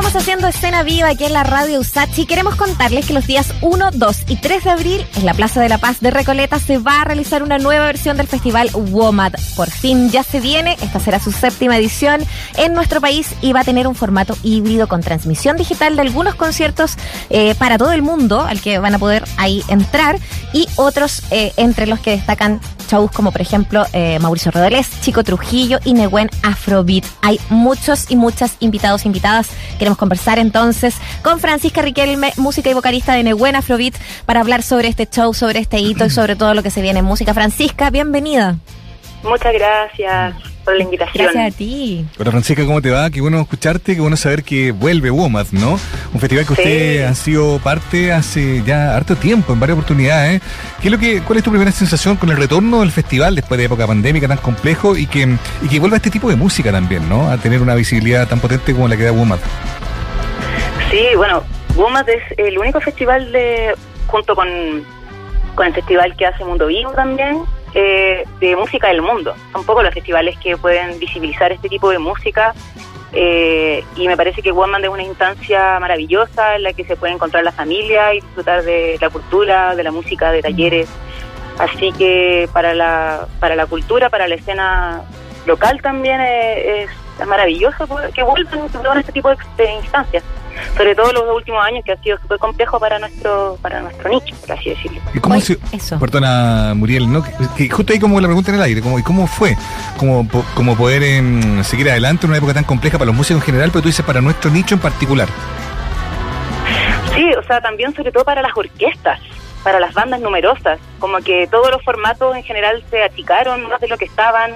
Estamos haciendo escena viva aquí en la radio Usachi. Queremos contarles que los días 1, 2 y 3 de abril en la Plaza de la Paz de Recoleta se va a realizar una nueva versión del festival WOMAD. Por fin ya se viene, esta será su séptima edición en nuestro país y va a tener un formato híbrido con transmisión digital de algunos conciertos eh, para todo el mundo, al que van a poder ahí entrar, y otros eh, entre los que destacan shows como por ejemplo eh, Mauricio Rodolés, Chico Trujillo y Nehuen Afrobeat. Hay muchos y muchas invitados, invitadas. Queremos conversar entonces con Francisca Riquelme, música y vocalista de Nehuen Afrobeat, para hablar sobre este show, sobre este hito y sobre todo lo que se viene en música. Francisca, bienvenida. Muchas gracias por la invitación. Gracias a ti. Hola Francisca, ¿cómo te va? Qué bueno escucharte, qué bueno saber que vuelve WOMAD, ¿no? Un festival que Sí. usted ha sido parte hace ya harto tiempo, en varias oportunidades. ¿Qué es lo que, ¿Cuál es tu primera sensación con el retorno del festival después de época pandémica tan complejo y que, y que vuelva este tipo de música también, ¿no? A tener una visibilidad tan potente como la que da WOMAD. Sí, bueno, WOMAD es el único festival de, junto con, con el festival que hace Mundo Vivo también, eh, de música del mundo. Son pocos los festivales que pueden visibilizar este tipo de música. eh, y me parece que WOMAD es una instancia maravillosa en la que se puede encontrar la familia y disfrutar de la cultura, de la música, de talleres. Así que para la, para la cultura, para la escena local también es, es maravilloso que vuelvan este tipo de instancias. Sobre todo los últimos años que ha sido súper complejo para nuestro para nuestro nicho, por así decirlo. ¿Y cómo Oye, se, eso. Perdona, Muriel, ¿no? Que, que justo ahí como la pregunta en el aire, como, ¿y cómo fue? Como, po- como poder em, seguir adelante en una época tan compleja para los músicos en general, pero tú dices para nuestro nicho en particular. Sí, o sea, también sobre todo para las orquestas, para las bandas numerosas, como que todos los formatos en general se achicaron más de lo que estaban.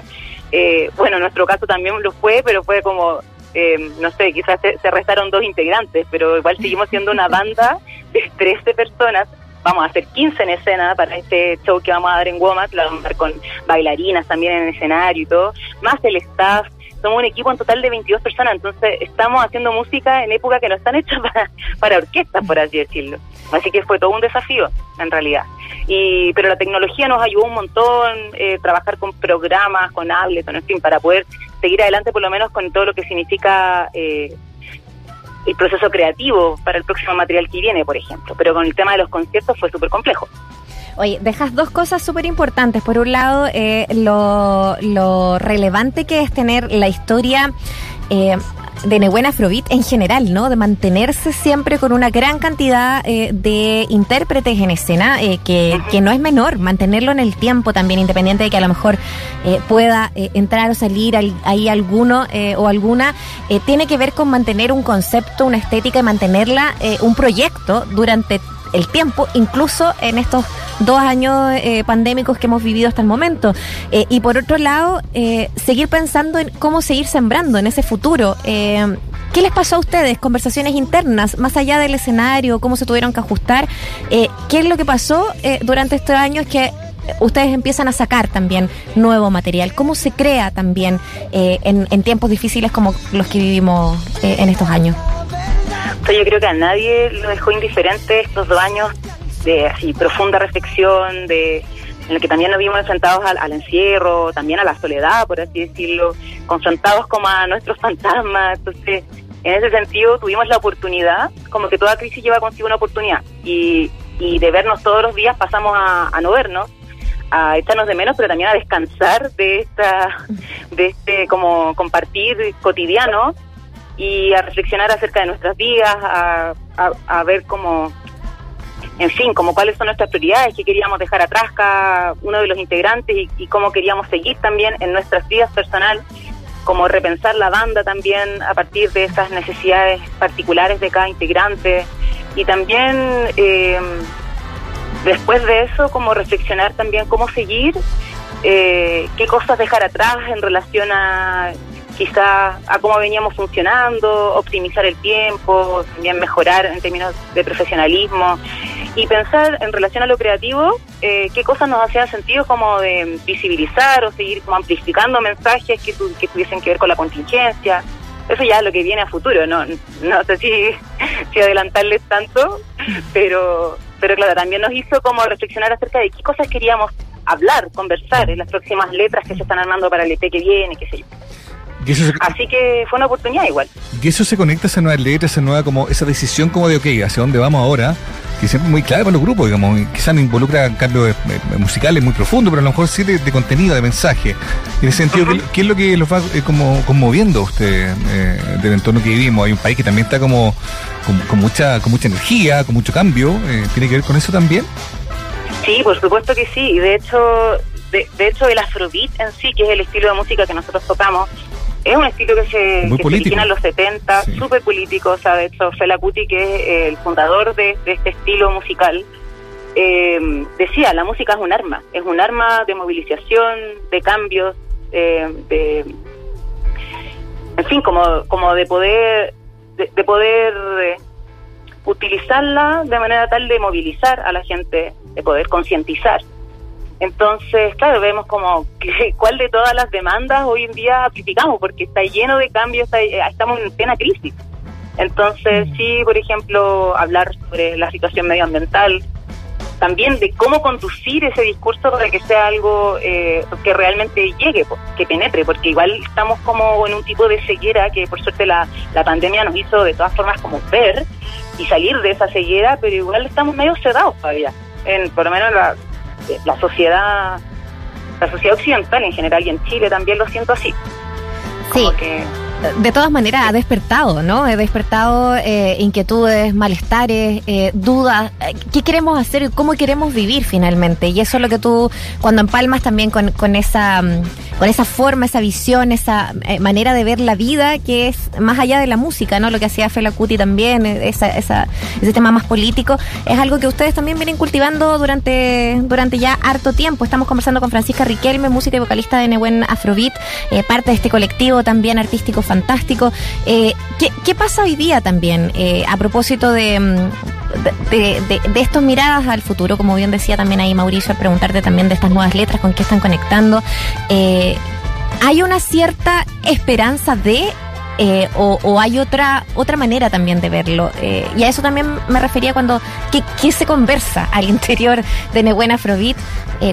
Eh, bueno, en nuestro caso también lo fue, pero fue como, eh, no sé, quizás se, se restaron dos integrantes, pero igual seguimos siendo una banda de 13 personas. Vamos a hacer 15 en escena para este show que vamos a dar en Womack, la vamos a dar con bailarinas también en el escenario y todo, más el staff, somos un equipo en total de 22 personas, entonces estamos haciendo música en época que no están hechas para, para orquestas, por así decirlo. Así que fue todo un desafío, en realidad. Y Pero la tecnología nos ayudó un montón, eh, trabajar con programas, con Ableton, en fin, para poder seguir adelante por lo menos con todo lo que significa eh, el proceso creativo para el próximo material que viene, por ejemplo. Pero con el tema de los conciertos fue súper complejo. Oye, dejas dos cosas súper importantes. Por un lado, eh, lo, lo relevante que es tener la historia eh, de Nehuen Afrobeat en general, ¿no? De mantenerse siempre con una gran cantidad eh, de intérpretes en escena, eh, que, que no es menor, mantenerlo en el tiempo también, independiente de que a lo mejor eh, pueda eh, entrar o salir al- ahí alguno eh, o alguna, tiene que ver con mantener un concepto, una estética y mantenerla, un proyecto durante el tiempo, incluso en estos dos años eh, pandémicos que hemos vivido hasta el momento. Eh, y por otro lado, eh, seguir pensando en cómo seguir sembrando en ese futuro. ¿Qué les pasó a ustedes? Conversaciones internas, más allá del escenario, cómo se tuvieron que ajustar. ¿Qué es lo que pasó durante estos años que ustedes empiezan a sacar también nuevo material? ¿Cómo se crea también en, tiempos difíciles como los que vivimos en estos años? O sea, yo creo que a nadie lo dejó indiferente estos dos años de así profunda reflexión, de en el que también nos vimos enfrentados al, al encierro, también a la soledad, por así decirlo, confrontados como a nuestros fantasmas. Entonces, en ese sentido, tuvimos la oportunidad, como que toda crisis lleva consigo una oportunidad, y, y de vernos todos los días pasamos a, a no vernos, a echarnos de menos, pero también a descansar de esta, de este como compartir cotidiano y a reflexionar acerca de nuestras vidas, a, a, ver cómo, en fin, como cuáles son nuestras prioridades, qué queríamos dejar atrás cada uno de los integrantes y, y cómo queríamos seguir también en nuestras vidas personales, como repensar la banda también a partir de esas necesidades particulares de cada integrante. Y también eh, después de eso como reflexionar también cómo seguir, eh, qué cosas dejar atrás en relación a quizá a cómo veníamos funcionando, optimizar el tiempo, también mejorar en términos de profesionalismo y pensar en relación a lo creativo, eh, qué cosas nos hacían sentido como de visibilizar o seguir como amplificando mensajes que, tu- que tuviesen que ver con la contingencia. Eso ya lo que viene a futuro, no, no sé si, si adelantarles tanto, pero, pero claro, también nos hizo como reflexionar acerca de qué cosas queríamos hablar, conversar en las próximas letras que se están armando para el EP que viene, qué sé yo. Así que fue una oportunidad igual. Y eso se conecta a esa nueva letra, esa nueva como esa decisión como de, ok, ¿hacia dónde vamos ahora? Que siempre es muy clave para los grupos, digamos, quizás no involucra cambios eh, musicales muy profundos, pero a lo mejor sí de, contenido, de mensaje. En ese sentido, ¿qué, es lo que los va eh, como conmoviendo a usted eh, del entorno que vivimos? Hay un país que también está como con, mucha con mucha energía, con mucho cambio. ¿Tiene que ver con eso también? Sí, por supuesto que sí. De hecho, de, de hecho el afrobeat en sí, que es el estilo de música que nosotros tocamos, es un estilo que se, que en los 70, súper político. O sea, de hecho, Fela Kuti, que es el fundador de, este estilo musical, eh, decía, la música es un arma, es un arma de movilización, de cambios, eh, de, en fin, como, como de poder, de, poder eh, utilizarla de manera tal de movilizar a la gente, de poder concientizar. Entonces, claro, vemos como que, cuál de todas las demandas hoy en día criticamos, porque está lleno de cambios, eh, estamos en plena crisis. Entonces, mm. sí, por ejemplo, hablar sobre la situación medioambiental, también de cómo conducir ese discurso para que sea algo eh, que realmente llegue, que penetre, porque igual estamos como en un tipo de ceguera que por suerte la, la pandemia nos hizo de todas formas como ver y salir de esa ceguera, pero igual estamos medio sedados todavía, en, por lo menos la, la sociedad, la sociedad occidental en general y en Chile también lo siento así. sí. que de todas maneras ha despertado, ¿no? Ha despertado eh, inquietudes, malestares, eh, dudas. ¿Qué queremos hacer? ¿Cómo queremos vivir finalmente? Y eso es lo que tú, cuando empalmas también con, con esa mm, con esa forma, esa visión, esa eh, manera de ver la vida que es más allá de la música, ¿no? Lo que hacía Fela Kuti también, esa, esa, ese tema más político, es algo que ustedes también vienen cultivando durante, durante ya harto tiempo. Estamos conversando con Francisca Riquelme, música y vocalista de Nehuen Afrobeat, parte de este colectivo también artístico fantástico. Eh, ¿qué, pasa hoy día también eh, a propósito mm, de, de, estos miradas al futuro? Como bien decía también ahí Mauricio, al preguntarte también de estas nuevas letras, con qué están conectando. Eh, ¿Hay una cierta esperanza de o, hay otra otra manera también de verlo. y a eso también me refería cuando, ¿qué, se conversa al interior de Nehuen Afrobeat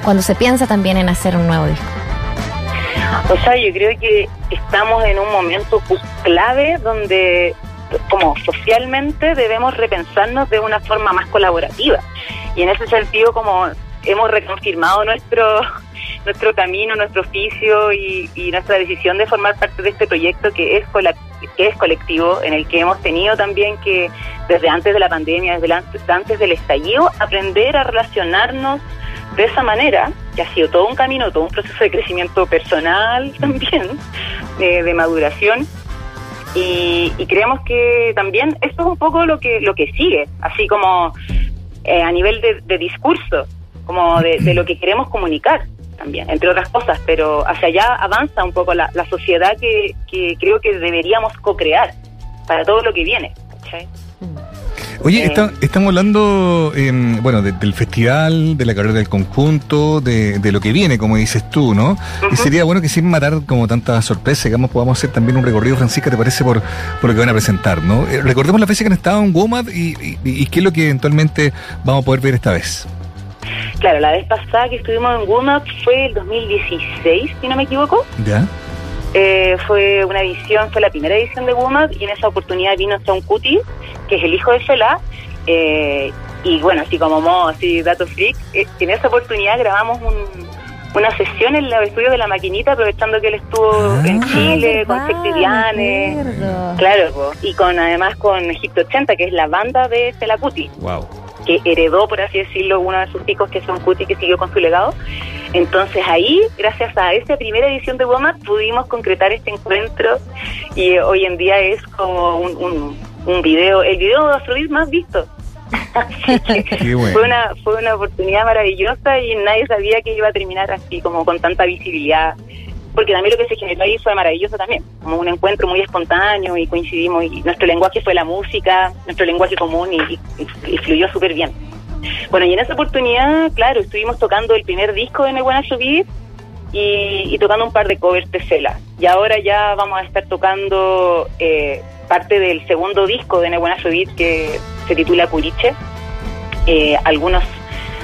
cuando se piensa también en hacer un nuevo disco? O sea, yo creo que estamos en un momento clave donde como socialmente debemos repensarnos de una forma más colaborativa. Y en ese sentido, como hemos reconfirmado nuestro nuestro camino, nuestro oficio y, nuestra decisión de formar parte de este proyecto que es, que es colectivo, en el que hemos tenido también que, desde antes de la pandemia, desde antes del estallido, aprender a relacionarnos de esa manera, que ha sido todo un camino, todo un proceso de crecimiento personal también, de, maduración, y, creemos que también esto es un poco lo que lo que sigue, así como eh, a nivel de, discurso, como de, lo que queremos comunicar también, entre otras cosas, pero hacia allá avanza un poco la, sociedad que, que creo que deberíamos co-crear para todo lo que viene. Oye, eh, estamos hablando, em, bueno, del festival, de la carrera del conjunto, de, lo que viene, como dices tú, ¿no? Y sería bueno que sin matar como tanta sorpresa, digamos, podamos hacer también un recorrido, Francisca, ¿te parece? Por, por lo que van a presentar, ¿no? Eh, recordemos la fecha que han estado en WOMAD y, y, qué es lo que eventualmente vamos a poder ver esta vez. Claro, la vez pasada que estuvimos en WOMAD fue el 2016, si no me equivoco. Ya. Eh, fue una edición, fue la primera edición de WOMAD y en esa oportunidad vino Son Cuti, que es el hijo de Fela, eh, y bueno, así como modo, así dato freak, eh, en esa oportunidad grabamos una sesión en el estudio de la maquinita, aprovechando que él estuvo ah, en Chile, con Sextidiane, claro, y con además con Egipto 80, que es la banda de Fela Cuti. Wow que heredó, por así decirlo, uno de sus hijos, que son Cuti, que siguió con su legado. Entonces ahí, gracias a esta primera edición de WOMAD, pudimos concretar este encuentro y hoy en día es como un, un, video, el video de Afrodit más visto. fue una fue una oportunidad maravillosa y nadie sabía que iba a terminar así como con tanta visibilidad porque también lo que se generó ahí fue maravilloso también, como un encuentro muy espontáneo y coincidimos y nuestro lenguaje fue la música, nuestro lenguaje común y, fluyó súper bien. Bueno, y en esa oportunidad, claro, estuvimos tocando el primer disco de Me Buena Subir y, tocando un par de covers de Cela. Y ahora ya vamos a estar tocando eh, parte del segundo disco de Buena Subir que se titula Curiche. Eh, algunos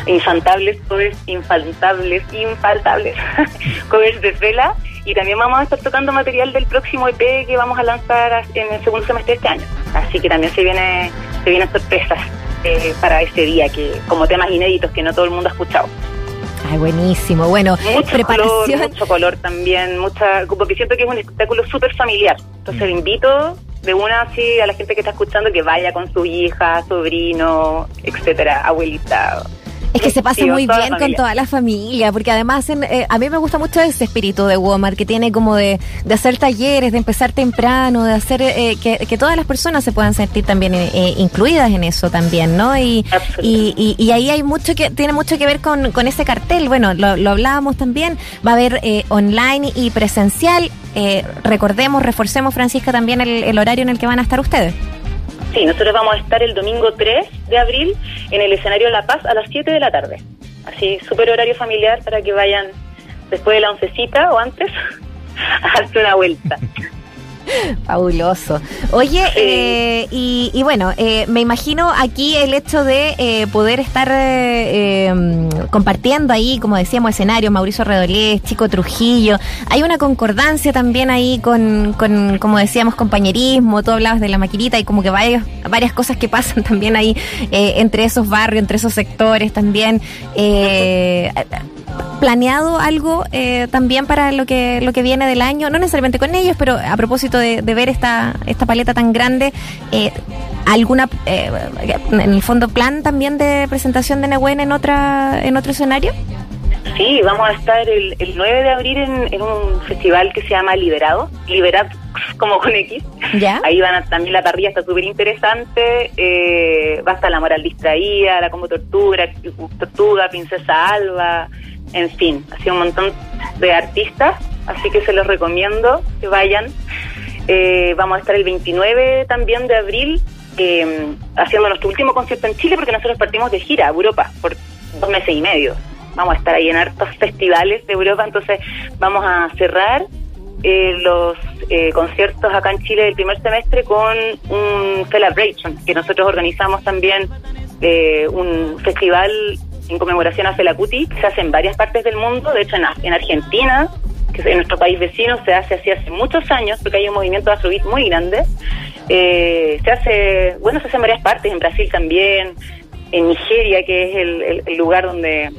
infantables, covers infaltables, infaltables, covers de Fela y también vamos a estar tocando material del próximo EP que vamos a lanzar en el segundo semestre de este año. Así que también se viene se vienen sorpresas eh, para ese día, que como temas inéditos que no todo el mundo ha escuchado. Ay, buenísimo. Bueno, mucho preparación. Color, mucho color también, mucha, porque siento que es un espectáculo súper familiar. Entonces le invito de una así a la gente que está escuchando que vaya con su hija, sobrino, etcétera, abuelita, es que se pasa muy bien con toda la familia, porque además eh, a mí me gusta mucho ese espíritu de Walmart, que tiene como de, de hacer talleres, de empezar temprano, de hacer eh, que, que, todas las personas se puedan sentir también eh, incluidas en eso también, ¿no? Y, y, y, ahí hay mucho que tiene mucho que ver con, con ese cartel. Bueno, lo, lo hablábamos también, va a haber online y presencial. recordemos, reforcemos, Francisca, también el, el horario en el que van a estar ustedes. Sí, nosotros vamos a estar el domingo 3 de abril en el escenario La Paz a las 7 de la tarde. Así, súper horario familiar para que vayan después de la oncecita o antes a darse una vuelta. Fabuloso. Oye, eh, y, bueno, eh, me imagino aquí el hecho de eh, poder estar compartiendo ahí, como decíamos, escenarios, Mauricio Redolés, Chico Trujillo. Hay una concordancia también ahí con, con, como decíamos, compañerismo. Tú hablabas de la maquinita y como que varias, varias cosas que pasan también ahí entre esos barrios, entre esos sectores también planeado algo eh, también para lo que lo que viene del año, no necesariamente con ellos, pero a propósito de, ver esta esta paleta tan grande, eh, alguna eh, en el fondo plan también de presentación de Nehuen en otra en otro escenario. Sí, vamos a estar el, 9 de abril en, un festival que se llama Liberado, Liberad como con X. ¿Ya? Ahí van a, también la parrilla está súper interesante, va a estar la moral distraída, la como tortuga, tortuga, princesa Alba, en fin, sido un montón de artistas, así que se los recomiendo que vayan. Eh, vamos a estar el 29 también de abril eh, haciendo nuestro último concierto en Chile porque nosotros partimos de gira a Europa por dos meses y medio. Vamos a estar ahí en hartos festivales de Europa, entonces vamos a cerrar eh, los conciertos acá en Chile del primer semestre con un celebration que nosotros organizamos también un festival en conmemoración a Felacuti, que se hace en varias partes del mundo, de hecho en, Argentina, que es en nuestro país vecino, se hace así hace muchos años, porque hay un movimiento afrobeat muy grande. Eh, se hace, bueno, se hace en varias partes, en Brasil también, en Nigeria, que es el, lugar donde,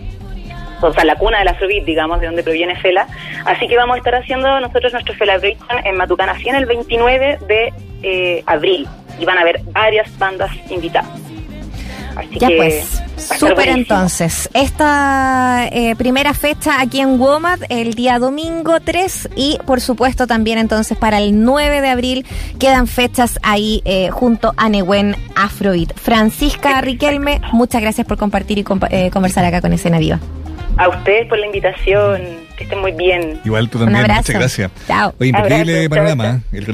o sea, la cuna del afrobeat, digamos, de donde proviene Fela. Así que vamos a estar haciendo nosotros nuestro Celebration en Matucana 100 el 29 de eh, abril y van a haber varias bandas invitadas. Así ya pues, súper entonces. Esta eh, primera fecha aquí en WOMAD el día domingo 3 y por supuesto también entonces para el 9 de abril quedan fechas ahí eh, junto a Nehuen Afrobeat. Francisca Riquelme, muchas gracias por compartir y eh, conversar acá con Escena Viva. A ustedes por la invitación, que estén muy bien. Igual tú también, muchas gracias. Chao. Oye, increíble panorama. El